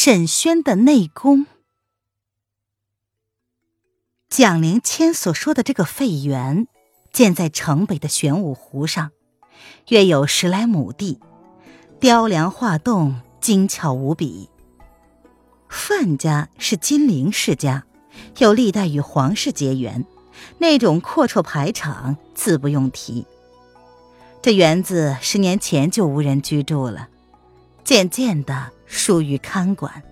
沈轩的内功。蒋灵谦所说的这个废园，建在城北的玄武湖上，约有十来亩地，雕梁画栋，精巧无比。范家是金陵世家，有历代与皇室结缘，那种阔绰排场自不用提。这园子十年前就无人居住了，渐渐的。疏于看管，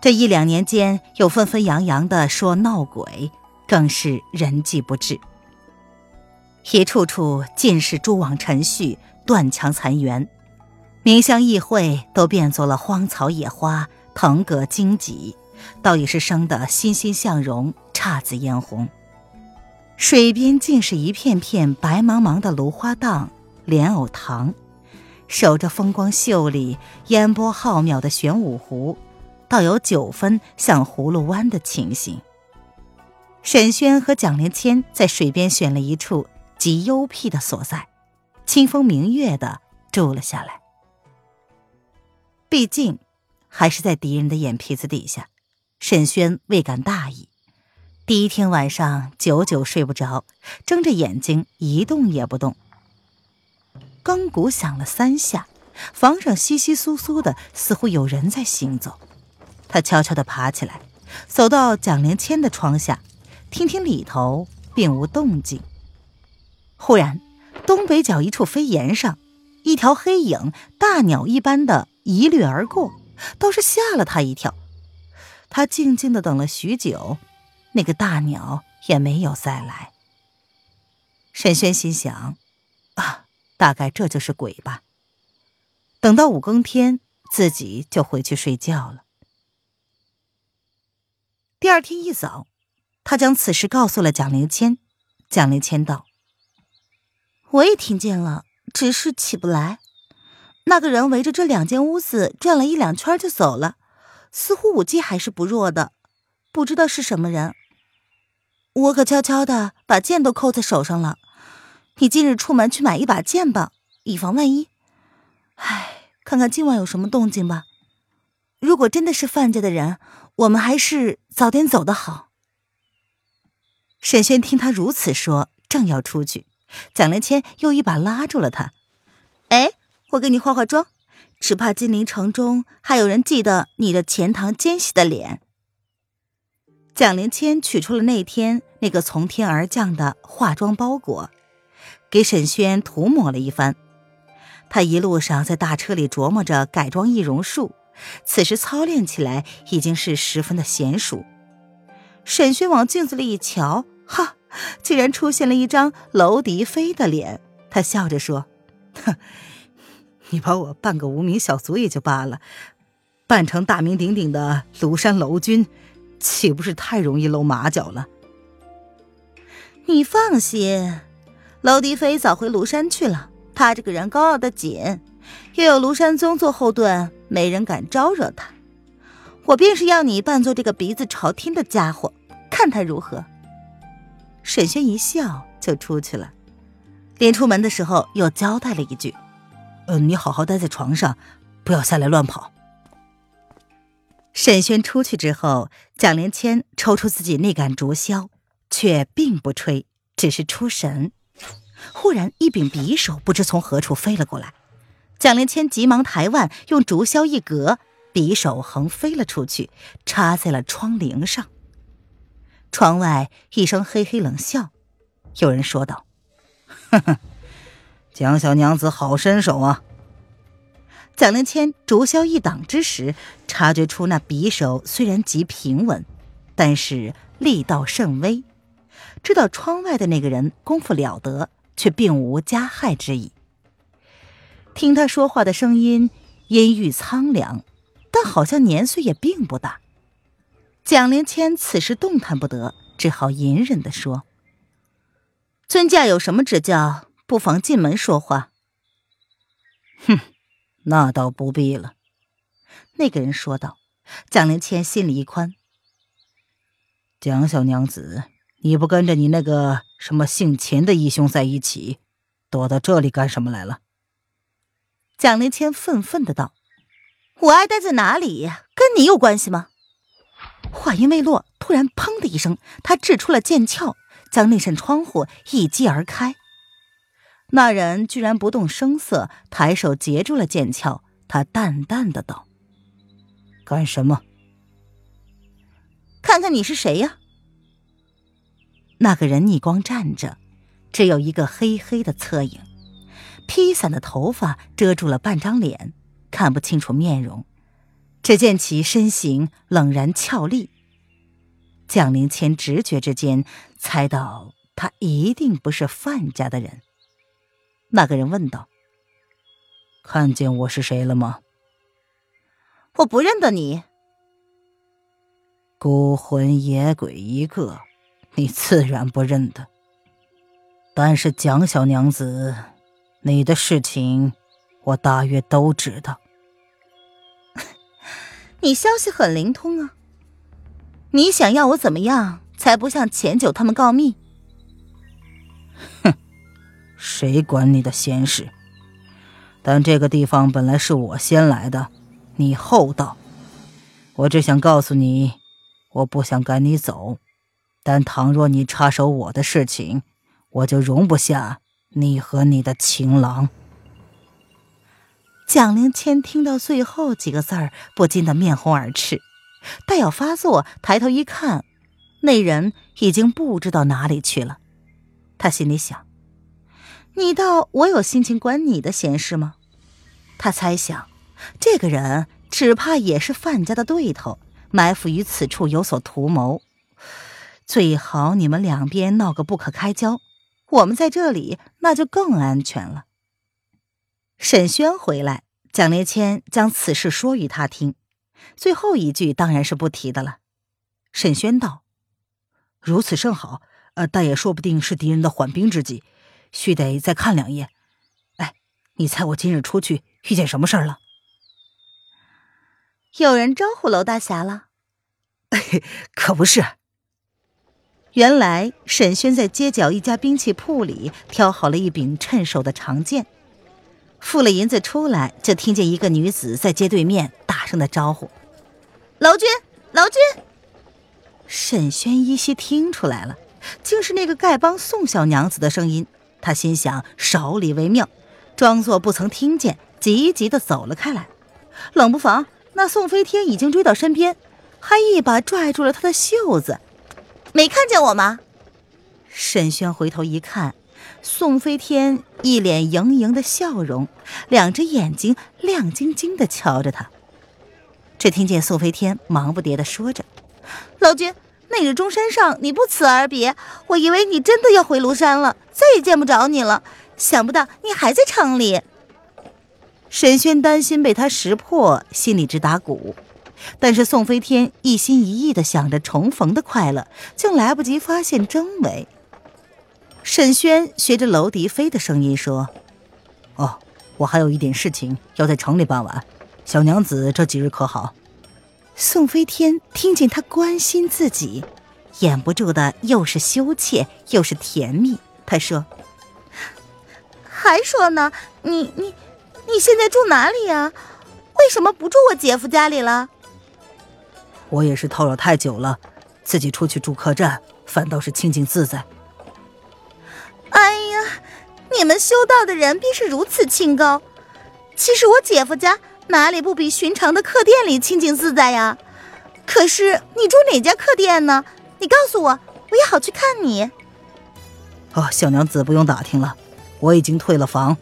这一两年间又纷纷扬扬的说闹鬼，更是人迹不至。一处处尽是蛛网尘絮、断墙残垣，明香议会都变作了荒草野花、藤葛荆棘，倒也是生得欣欣向荣、姹紫嫣红。水边尽是一片片白茫茫的芦花荡、莲藕塘。守着风光秀丽、烟波浩渺的玄武湖，倒有九分像葫芦湾的情形。沈轩和蒋灵谦在水边选了一处极幽僻的所在，清风明月的住了下来。毕竟还是在敌人的眼皮子底下，沈轩未敢大意。第一天晚上久久睡不着，睁着眼睛一动也不动。钢鼓响了三下，房上稀稀疏疏的，似乎有人在行走。他悄悄地爬起来，走到蒋灵谦的窗下，听听里头，并无动静。忽然，东北角一处飞檐上，一条黑影，大鸟一般的一掠而过，倒是吓了他一跳。他静静地等了许久，那个大鸟也没有再来。沈轩心想：啊。大概这就是鬼吧。等到五更天，自己就回去睡觉了。第二天一早，他将此事告诉了蒋灵谦。蒋灵谦道：“我也听见了，只是起不来。那个人围着这两间屋子转了一两圈就走了，似乎武技还是不弱的，不知道是什么人。我可悄悄的把剑都扣在手上了。”你今日出门去买一把剑吧，以防万一。唉，看看今晚有什么动静吧。如果真的是范家的人，我们还是早点走的好。沈轩听他如此说，正要出去，蒋连谦又一把拉住了他。哎，我给你化化妆，只怕金陵城中还有人记得你的钱塘奸细的脸。蒋连谦取出了那天那个从天而降的化妆包裹。给沈轩涂抹了一番，他一路上在大车里琢磨着改装易容术，此时操练起来已经是十分的娴熟。沈轩往镜子里一瞧，哈，竟然出现了一张娄迪飞的脸。他笑着说：“哼，你把我扮个无名小卒也就罢了，扮成大名鼎鼎的庐山娄君，岂不是太容易露马脚了？”你放心。娄迪飞早回庐山去了。他这个人高傲的紧，又有庐山宗做后盾，没人敢招惹他。我便是要你扮作这个鼻子朝天的家伙，看他如何。沈轩一笑，就出去了。临出门的时候，又交代了一句：“嗯，你好好待在床上，不要下来乱跑。”沈轩出去之后，蒋连谦抽出自己那杆竹箫，却并不吹，只是出神。忽然，一柄匕首不知从何处飞了过来，蒋灵谦急忙抬腕，用竹箫一格，匕首横飞了出去，插在了窗棂上。窗外一声嘿嘿冷笑，有人说道：“呵呵，蒋小娘子好身手啊！”蒋灵谦竹箫一挡之时，察觉出那匕首虽然极平稳，但是力道甚微，知道窗外的那个人功夫了得。却并无加害之意。听他说话的声音阴郁苍凉，但好像年岁也并不大。蒋灵谦此时动弹不得，只好隐忍的说：“尊驾有什么指教，不妨进门说话。”哼，那倒不必了。”那个人说道。蒋灵谦心里一宽。蒋小娘子，你不跟着你那个什么姓秦的义兄在一起，躲到这里干什么来了？蒋灵谦愤愤的道：“我爱待在哪里，跟你有关系吗？”话音未落，突然“砰”的一声，他掷出了剑鞘，将那扇窗户一击而开。那人居然不动声色，抬手截住了剑鞘。他淡淡的道：“干什么？看看你是谁呀？”那个人逆光站着，只有一个黑黑的侧影，披散的头发遮住了半张脸，看不清楚面容。只见其身形冷然俏丽。蒋灵谦直觉之间猜到他一定不是范家的人。那个人问道：“看见我是谁了吗？”“我不认得你。”“孤魂野鬼一个，你自然不认得。但是蒋小娘子，你的事情我大约都知道。你消息很灵通啊。你想要我怎么样，才不向钱九他们告密？”“哼。”谁管你的闲事？但这个地方本来是我先来的，你后到。我只想告诉你，我不想赶你走，但倘若你插手我的事情，我就容不下你和你的情郎。蒋灵谦听到最后几个字儿，不禁的面红耳赤，待要发作，抬头一看，那人已经不知道哪里去了。他心里想。你道我有心情管你的闲事吗？他猜想，这个人只怕也是范家的对头，埋伏于此处有所图谋。最好你们两边闹个不可开交，我们在这里那就更安全了。沈轩回来，蒋连谦将此事说与他听，最后一句当然是不提的了。沈轩道：“如此甚好，呃，但也说不定是敌人的缓兵之计。”须得再看两眼。哎，你猜我今日出去遇见什么事儿了？有人招呼娄大侠了？可不是。原来沈轩在街角一家兵器铺里挑好了一柄趁手的长剑，付了银子出来，就听见一个女子在街对面大声的招呼：“娄君，娄君。”沈轩依稀听出来了，竟是那个丐帮宋小娘子的声音。他心想少理为妙，装作不曾听见，急急的走了开来。冷不防，那宋飞天已经追到身边，还一把拽住了他的袖子。没看见我吗？沈轩回头一看，宋飞天一脸盈盈的笑容，两只眼睛亮晶晶的瞧着他。只听见宋飞天忙不迭的说着：“老君。”那日中山上，你不辞而别，我以为你真的要回庐山了，再也见不着你了。想不到你还在城里。沈轩担心被他识破，心里直打鼓。但是宋飞天一心一意的想着重逢的快乐，竟来不及发现真伪。沈轩学着娄迪飞的声音说：“哦，我还有一点事情要在城里办完，小娘子这几日可好？”宋飞天听见他关心自己，掩不住的又是羞怯又是甜蜜。他说：“还说呢，你你你现在住哪里呀？为什么不住我姐夫家里了？”我也是叨扰太久了，自己出去住客栈，反倒是清静自在。哎呀，你们修道的人便是如此清高。其实我姐夫家。哪里不比寻常的客店里清静自在呀？可是你住哪家客店呢？你告诉我，我也好去看你。哦，小娘子不用打听了，我已经退了房，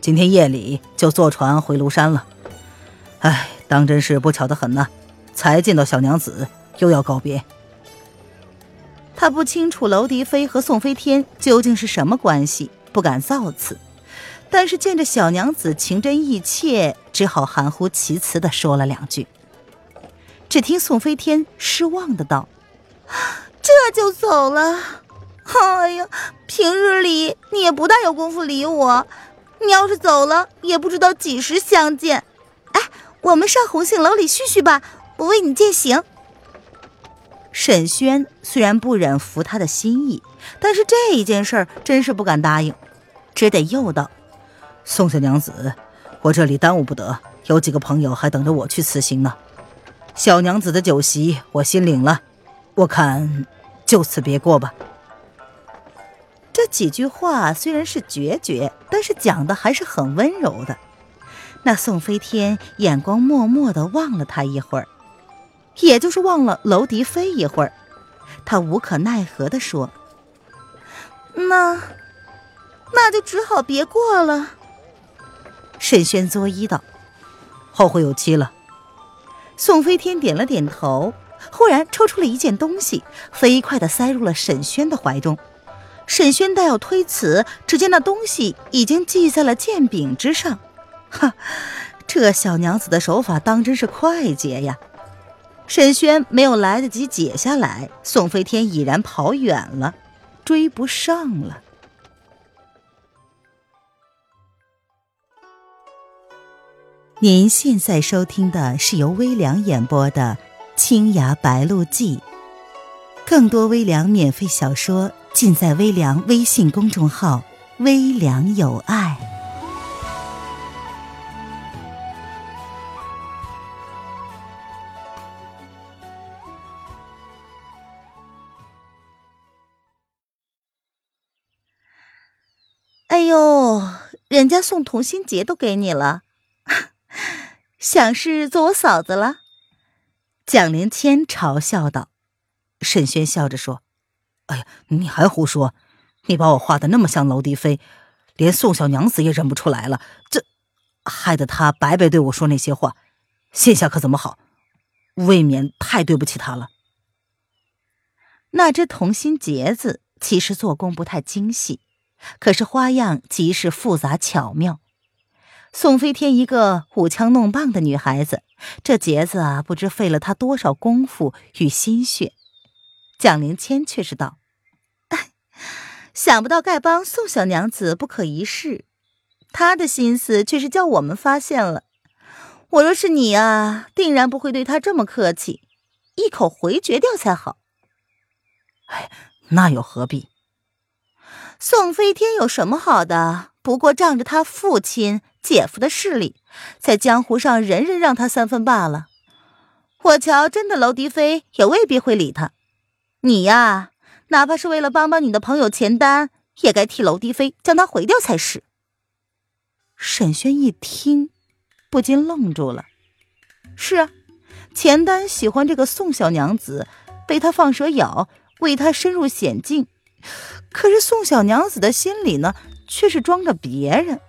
今天夜里就坐船回庐山了。哎，当真是不巧的很呐，才见到小娘子，又要告别。他不清楚娄迪飞和宋飞天究竟是什么关系，不敢造次。但是见着小娘子情真意切，只好含糊其辞的说了两句。只听宋飞天失望的道：“这就走了？哎呀，平日里你也不大有功夫理我，你要是走了，也不知道几时相见。哎，我们上红杏楼里叙叙吧，我为你践行。”沈轩虽然不忍服他的心意，但是这一件事儿真是不敢答应，只得又道：“宋小娘子，我这里耽误不得，有几个朋友还等着我去辞行呢。小娘子的酒席我心领了，我看就此别过吧。”这几句话虽然是决绝，但是讲的还是很温柔的。那宋飞天眼光默默的望了他一会儿。也就是忘了娄迪飞一会儿，他无可奈何的说：“那，那就只好别过了。”沈轩作揖道：“后会有期了。”宋飞天点了点头，忽然抽出了一件东西，飞快的塞入了沈轩的怀中。沈轩待要推辞，只见那东西已经系在了剑柄之上。哈，这小娘子的手法当真是快捷呀！沈轩没有来得及解下来，宋飞天已然跑远了，追不上了。您现在收听的是由微凉演播的《青崖白鹿记》，更多微凉免费小说尽在微凉微信公众号“微凉有爱”。人家送同心结都给你了，想是做我嫂子了？蒋灵谦嘲笑道。沈轩笑着说：“哎呀，你还胡说！你把我画的那么像娄迪飞，连宋小娘子也认不出来了，这害得他白白对我说那些话，现下可怎么好？未免太对不起他了。那只同心结子其实做工不太精细。”可是花样极是复杂巧妙。宋飞天一个舞枪弄棒的女孩子，这结子啊，不知费了她多少功夫与心血。蒋灵谦却是道：“想不到丐帮宋小娘子不可一世，她的心思却是叫我们发现了。我若是你啊，定然不会对她这么客气，一口回绝掉才好。”哎，那又何必？宋飞天有什么好的？不过仗着他父亲、姐夫的势力，在江湖上人人让他三分罢了。我瞧，真的娄迪飞也未必会理他。你呀，哪怕是为了帮帮你的朋友钱丹，也该替娄迪飞将他毁掉才是。沈轩一听，不禁愣住了。是啊，钱丹喜欢这个宋小娘子，被他放蛇咬，为他深入险境。可是宋小娘子的心里呢，却是装着别人。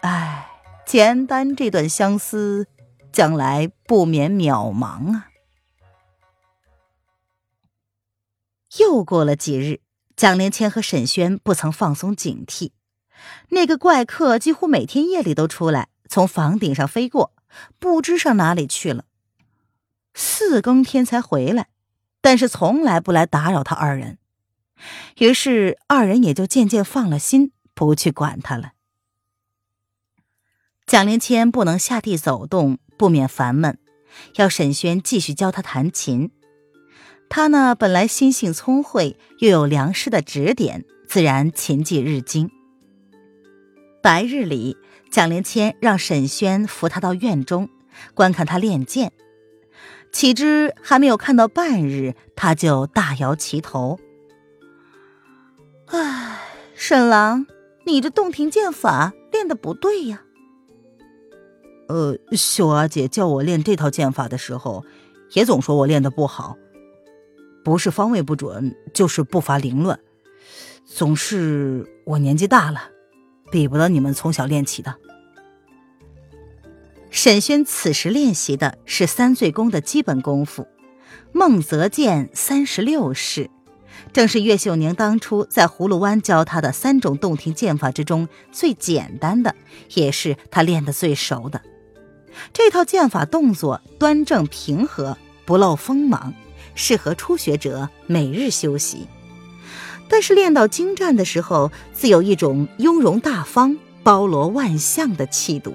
唉，简单这段相思，将来不免渺茫啊。又过了几日，蒋灵谦和沈轩不曾放松警惕。那个怪客几乎每天夜里都出来，从房顶上飞过，不知上哪里去了。四更天才回来，但是从来不来打扰他二人。于是二人也就渐渐放了心，不去管他了。蒋灵谦不能下地走动，不免烦闷，要沈轩继续教他弹琴。他呢，本来心性聪慧，又有良师的指点，自然琴技日精。白日里，蒋灵谦让沈轩扶他到院中，观看他练剑。岂知还没有看到半日，他就大摇其头。唉，沈郎，你这洞庭剑法练的不对呀。呃，秀阿姐叫我练这套剑法的时候，也总说我练的不好，不是方位不准，就是步伐凌乱，总是我年纪大了，比不得你们从小练起的。沈轩此时练习的是三醉功的基本功夫，孟泽剑三十六式。正是岳秀宁当初在葫芦湾教他的三种洞庭剑法之中最简单的，也是他练得最熟的。这套剑法动作端正平和，不露锋芒，适合初学者每日修习。但是练到精湛的时候，自有一种雍容大方、包罗万象的气度。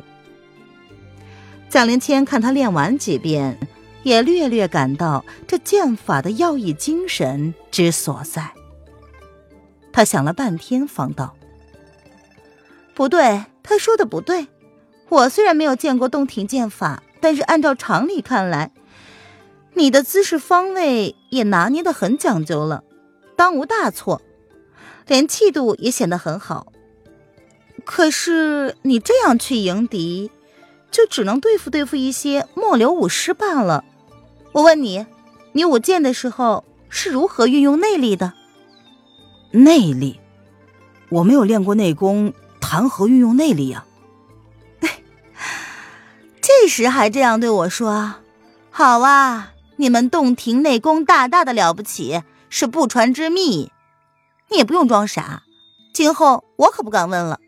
蒋灵谦看他练完几遍，也略略感到这剑法的要义精神之所在。他想了半天，方道：“不对，他说的不对。我虽然没有见过洞庭剑法，但是按照常理看来，你的姿势方位也拿捏的很讲究了，当无大错，连气度也显得很好。可是你这样去迎敌。”就只能对付对付一些末流武师罢了。我问你，你舞剑的时候是如何运用内力的？内力？我没有练过内功，谈何运用内力啊？这时还这样对我说？好啊，你们洞庭内功大大的了不起，是不传之秘。你也不用装傻，今后我可不敢问了。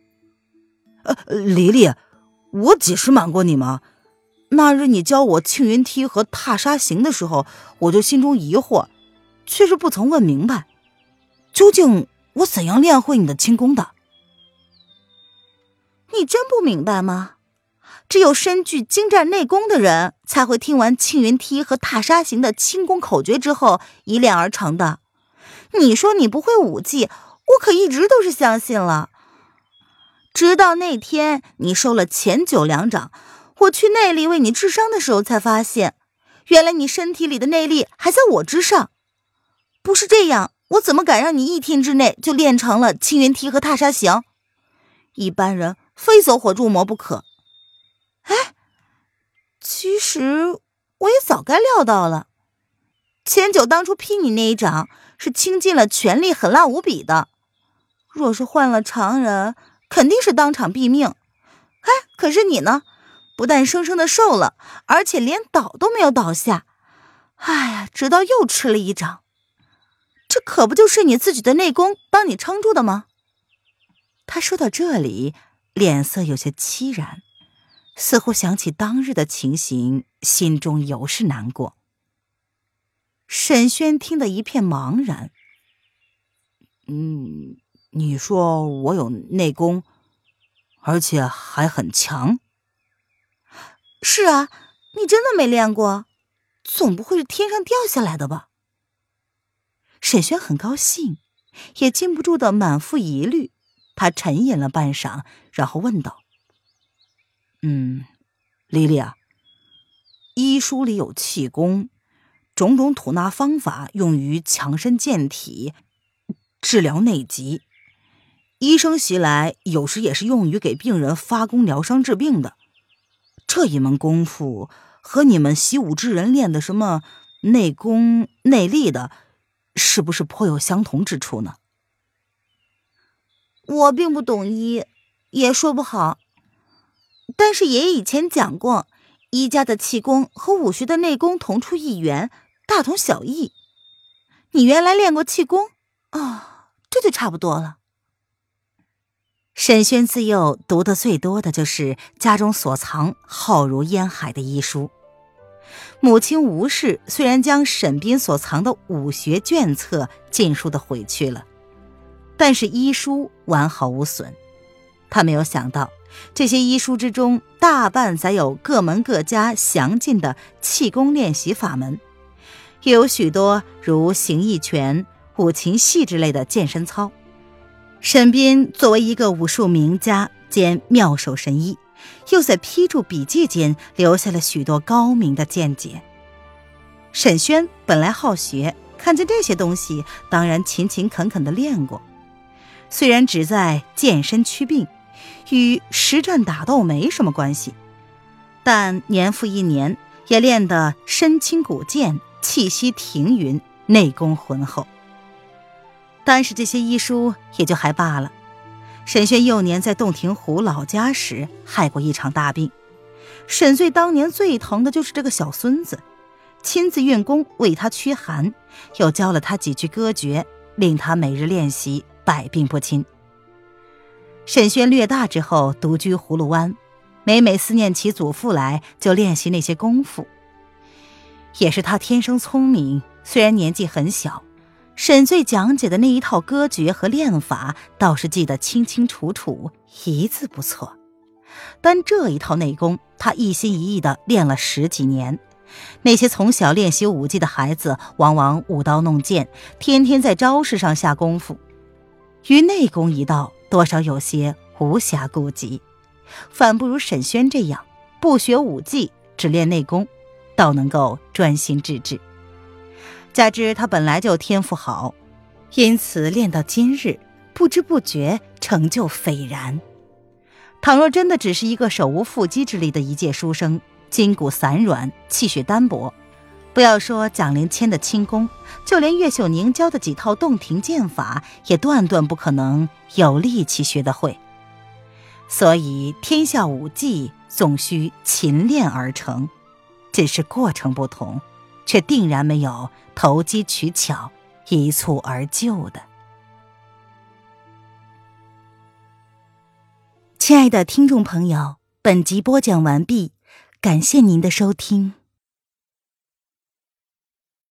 呃，黎黎。我几时瞒过你吗？那日你教我庆云梯和踏沙行的时候，我就心中疑惑，却是不曾问明白，究竟我怎样练会你的轻功的？你真不明白吗？只有身具精湛内功的人，才会听完庆云梯和踏沙行的轻功口诀之后一练而成的。你说你不会武技，我可一直都是相信了。直到那天你收了前九两掌，我去内力为你治伤的时候，才发现，原来你身体里的内力还在我之上。不是这样，我怎么敢让你一天之内就练成了青云梯和踏沙行？一般人非走火入魔不可。哎，其实我也早该料到了，千九当初劈你那一掌是倾尽了全力，狠辣无比的。若是换了常人，肯定是当场毙命，哎，可是你呢？不但生生的瘦了，而且连倒都没有倒下。哎呀，直到又吃了一掌，这可不就是你自己的内功帮你撑住的吗？他说到这里，脸色有些凄然，似乎想起当日的情形，心中尤是难过。沈轩听得一片茫然，嗯。你说我有内功，而且还很强。是啊，你真的没练过，总不会是天上掉下来的吧？沈轩很高兴，也禁不住的满腹疑虑。他沉吟了半晌，然后问道：“嗯，丽丽啊，医书里有气功，种种吐纳方法用于强身健体，治疗内疾。”医生袭来，有时也是用于给病人发功疗伤治病的。这一门功夫和你们习武之人练的什么内功内力的，是不是颇有相同之处呢？我并不懂医，也说不好。但是爷爷以前讲过，医家的气功和武学的内功同出一源，大同小异。你原来练过气功啊，这就差不多了。沈轩自幼读的最多的就是家中所藏浩如烟海的医书。母亲吴氏虽然将沈斌所藏的武学卷册尽数的毁去了，但是医书完好无损。他没有想到，这些医书之中大半载有各门各家详尽的气功练习法门，也有许多如形意拳、五禽戏之类的健身操。沈斌作为一个武术名家兼妙手神医，又在批注笔记间留下了许多高明的见解。沈轩本来好学，看见这些东西，当然勤勤恳恳地练过。虽然只在健身祛病，与实战打斗没什么关系，但年复一年，也练得身轻骨健，气息停匀，内功浑厚。但是这些医书也就还罢了。沈轩幼年在洞庭湖老家时，害过一场大病。沈醉当年最疼的就是这个小孙子，亲自运功为他驱寒，又教了他几句歌诀，令他每日练习，百病不侵。沈轩略大之后，独居葫芦湾，每每思念起祖父来，就练习那些功夫。也是他天生聪明，虽然年纪很小。沈醉讲解的那一套歌诀和练法，倒是记得清清楚楚，一字不错。但这一套内功，他一心一意的练了十几年。那些从小练习武技的孩子，往往舞刀弄剑，天天在招式上下功夫，于内功一道，多少有些无暇顾及，反不如沈轩这样，不学武技，只练内功，倒能够专心致志。加之他本来就天赋好，因此练到今日，不知不觉成就斐然。倘若真的只是一个手无缚鸡之力的一介书生，筋骨散软，气血单薄，不要说蒋灵谦的轻功，就连岳秀宁教的几套洞庭剑法，也断断不可能有力气学得会。所以天下武技总需勤练而成，只是过程不同。却定然没有投机取巧、一蹴而就的。亲爱的听众朋友，本集播讲完毕，感谢您的收听。